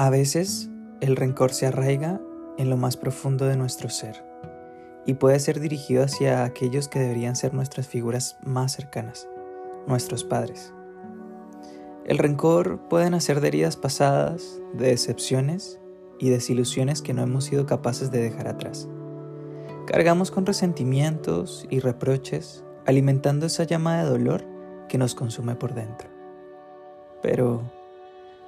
A veces el rencor se arraiga en lo más profundo de nuestro ser y puede ser dirigido hacia aquellos que deberían ser nuestras figuras más cercanas, nuestros padres. El rencor puede nacer de heridas pasadas, de decepciones y desilusiones que no hemos sido capaces de dejar atrás. Cargamos con resentimientos y reproches, alimentando esa llama de dolor que nos consume por dentro. Pero,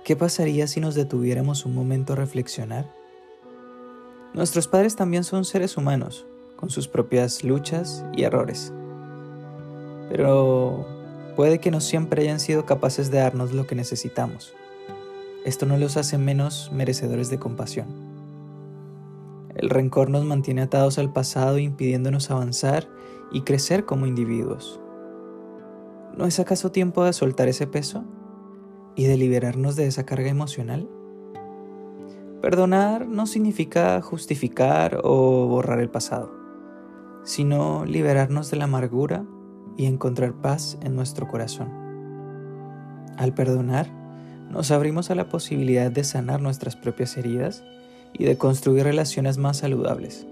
¿Qué pasaría si nos detuviéramos un momento a reflexionar? Nuestros padres también son seres humanos, con sus propias luchas y errores. Pero puede que no siempre hayan sido capaces de darnos lo que necesitamos. Esto no los hace menos merecedores de compasión. El rencor nos mantiene atados al pasado impidiéndonos avanzar y crecer como individuos. ¿No es acaso tiempo de soltar ese peso? Y de liberarnos de esa carga emocional? Perdonar no significa justificar o borrar el pasado, sino liberarnos de la amargura y encontrar paz en nuestro corazón. Al perdonar, nos abrimos a la posibilidad de sanar nuestras propias heridas y de construir relaciones más saludables.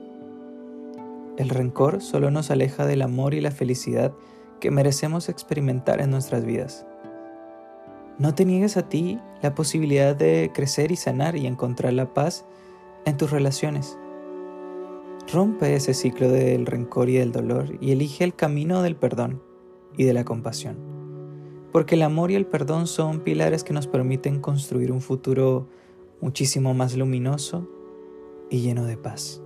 El rencor solo nos aleja del amor y la felicidad que merecemos experimentar en nuestras vidas. No te niegues a ti la posibilidad de crecer y sanar y encontrar la paz en tus relaciones. Rompe ese ciclo del rencor y del dolor y elige el camino del perdón y de la compasión. Porque el amor y el perdón son pilares que nos permiten construir un futuro muchísimo más luminoso y lleno de paz.